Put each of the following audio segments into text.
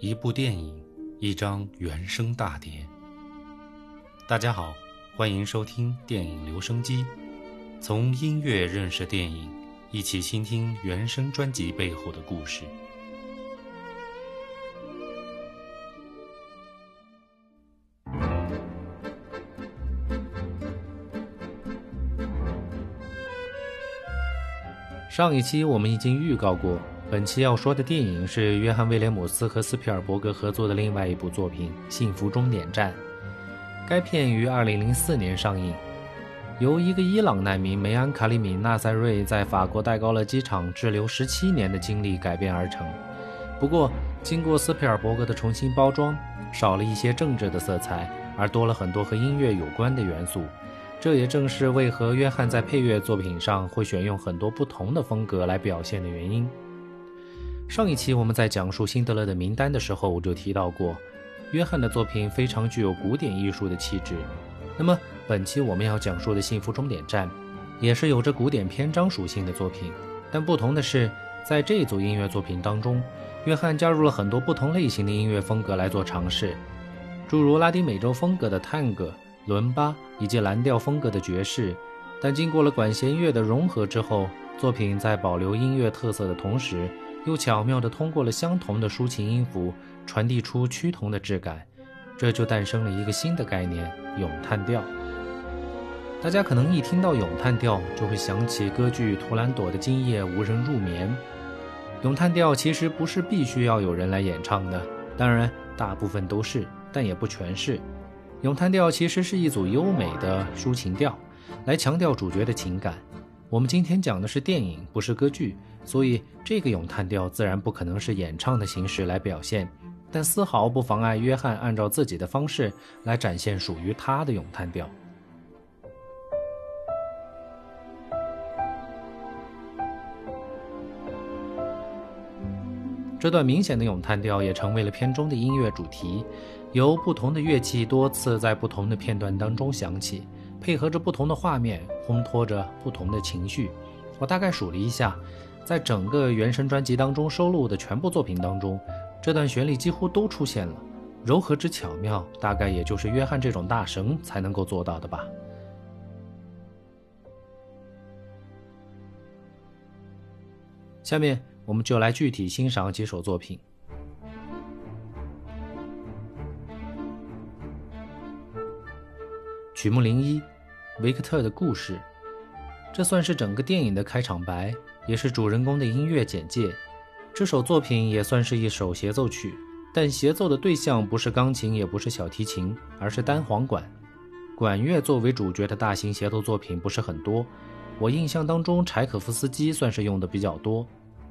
一部电影，一张原声大碟。大家好，欢迎收听电影留声机，从音乐认识电影，一起倾听原声专辑背后的故事。上一期我们已经预告过。本期要说的电影是约翰·威廉姆斯和斯皮尔伯格合作的另外一部作品《幸福终点站》。该片于2004年上映，由一个伊朗难民梅安·卡里米·纳塞瑞在法国戴高乐机场滞留17年的经历改编而成。不过，经过斯皮尔伯格的重新包装，少了一些政治的色彩，而多了很多和音乐有关的元素。这也正是为何约翰在配乐作品上会选用很多不同的风格来表现的原因。上一期我们在讲述辛德勒的名单的时候我就提到过，约翰的作品非常具有古典艺术的气质。那么本期我们要讲述的《幸福终点站》，也是有着古典篇章属性的作品。但不同的是，在这一组音乐作品当中，约翰加入了很多不同类型的音乐风格来做尝试，诸如拉丁美洲风格的探戈、伦巴以及蓝调风格的爵士。但经过了管弦乐的融合之后，作品在保留音乐特色的同时，又巧妙地通过了相同的抒情音符，传递出趋同的质感，这就诞生了一个新的概念——咏叹调。大家可能一听到咏叹调，就会想起歌剧《图兰朵》的“今夜无人入眠”。咏叹调其实不是必须要有人来演唱的，当然大部分都是，但也不全是。咏叹调其实是一组优美的抒情调，来强调主角的情感。我们今天讲的是电影，不是歌剧，所以这个咏叹调自然不可能是演唱的形式来表现，但丝毫不妨碍约翰按照自己的方式来展现属于他的咏叹调。这段明显的咏叹调也成为了片中的音乐主题，由不同的乐器多次在不同的片段当中响起。配合着不同的画面，烘托着不同的情绪。我大概数了一下，在整个原声专辑当中收录的全部作品当中，这段旋律几乎都出现了。柔和之巧妙，大概也就是约翰这种大神才能够做到的吧。下面我们就来具体欣赏几首作品。曲目零一，维克特的故事，这算是整个电影的开场白，也是主人公的音乐简介。这首作品也算是一首协奏曲，但协奏的对象不是钢琴，也不是小提琴，而是单簧管。管乐作为主角的大型协奏作品不是很多，我印象当中柴可夫斯基算是用的比较多，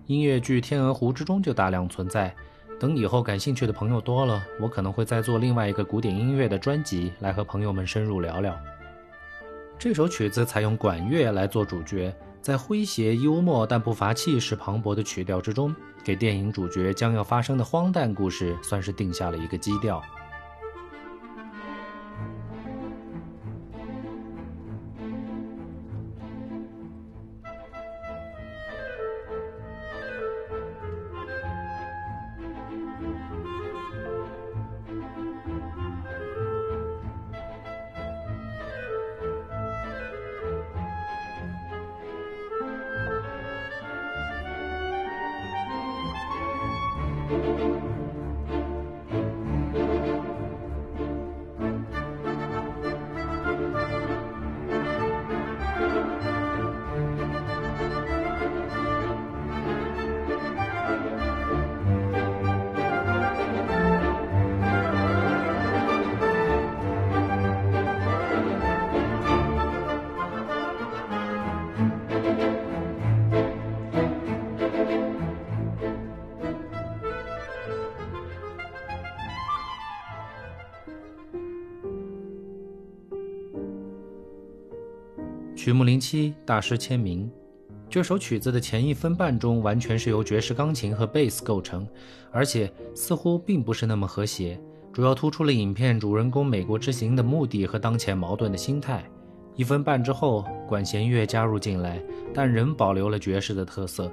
音乐剧《天鹅湖》之中就大量存在。等以后感兴趣的朋友多了，我可能会再做另外一个古典音乐的专辑，来和朋友们深入聊聊。这首曲子采用管乐来做主角，在诙谐幽默但不乏气势磅礴的曲调之中，给电影主角将要发生的荒诞故事算是定下了一个基调。曲目零七，大师签名。这首曲子的前一分半钟完全是由爵士钢琴和贝斯构成，而且似乎并不是那么和谐，主要突出了影片主人公美国之行的目的和当前矛盾的心态。一分半之后，管弦乐加入进来，但仍保留了爵士的特色，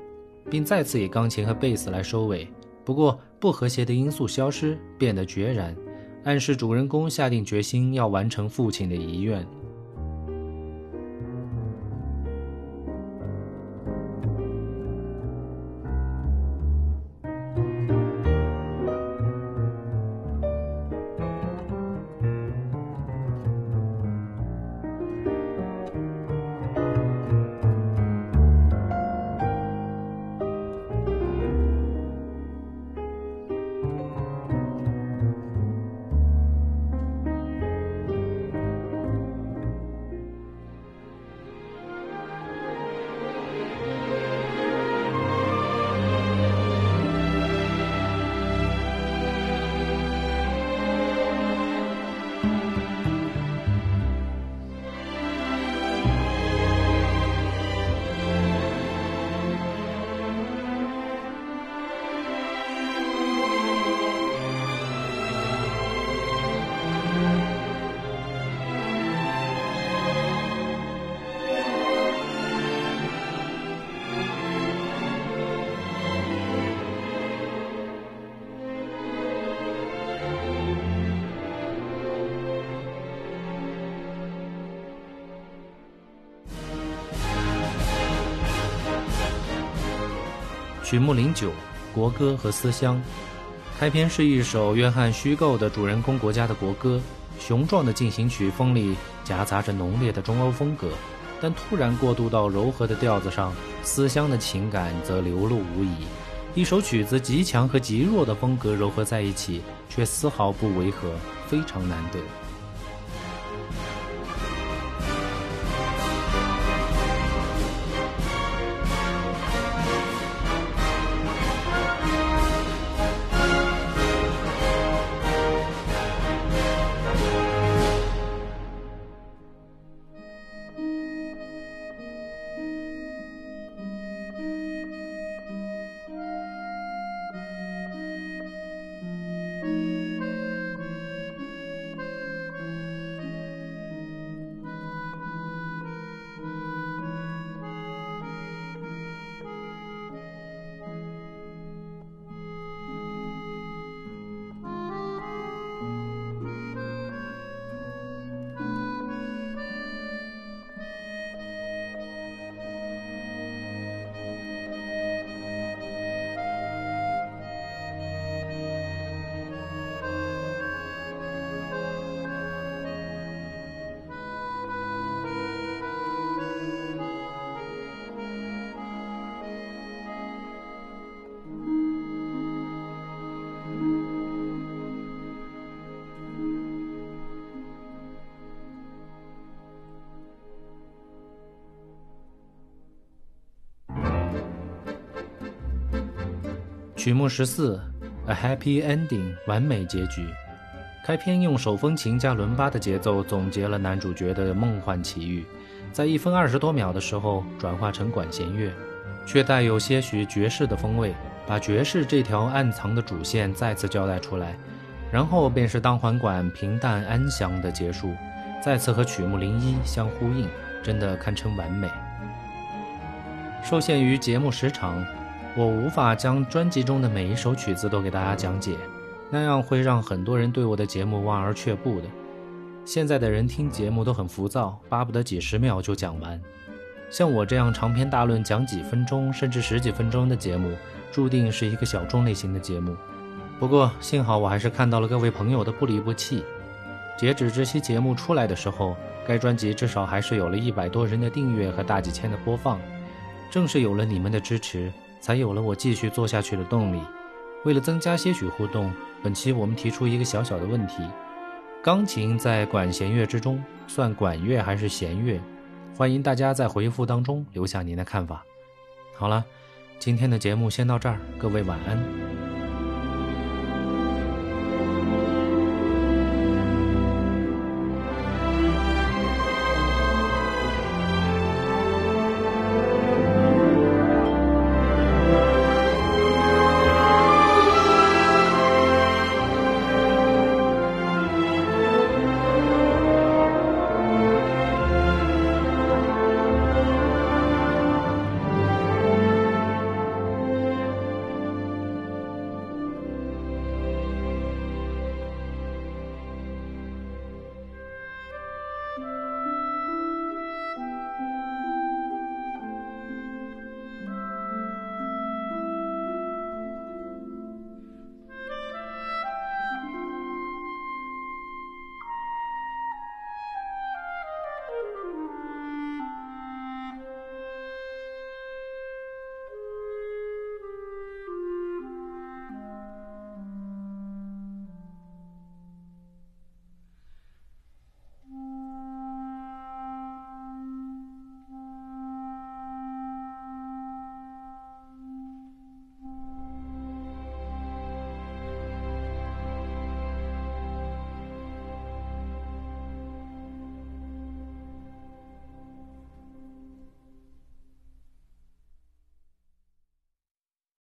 并再次以钢琴和贝斯来收尾。不过不和谐的因素消失，变得决然，暗示主人公下定决心要完成父亲的遗愿。曲目零九，国歌和思乡。开篇是一首约翰虚构的主人公国家的国歌，雄壮的进行曲风里夹杂着浓烈的中欧风格，但突然过渡到柔和的调子上，思乡的情感则流露无遗。一首曲子极强和极弱的风格糅合在一起，却丝毫不违和，非常难得。曲目十四，A Happy Ending，完美结局。开篇用手风琴加伦巴的节奏总结了男主角的梦幻奇遇，在一分二十多秒的时候转化成管弦乐，却带有些许爵士的风味，把爵士这条暗藏的主线再次交代出来。然后便是当环管平淡安详的结束，再次和曲目零一相呼应，真的堪称完美。受限于节目时长。我无法将专辑中的每一首曲子都给大家讲解，那样会让很多人对我的节目望而却步的。现在的人听节目都很浮躁，巴不得几十秒就讲完。像我这样长篇大论讲几分钟甚至十几分钟的节目，注定是一个小众类型的节目。不过幸好我还是看到了各位朋友的不离不弃。截止这期节目出来的时候，该专辑至少还是有了一百多人的订阅和大几千的播放。正是有了你们的支持。才有了我继续做下去的动力。为了增加些许互动，本期我们提出一个小小的问题：钢琴在管弦乐之中算管乐还是弦乐？欢迎大家在回复当中留下您的看法。好了，今天的节目先到这儿，各位晚安。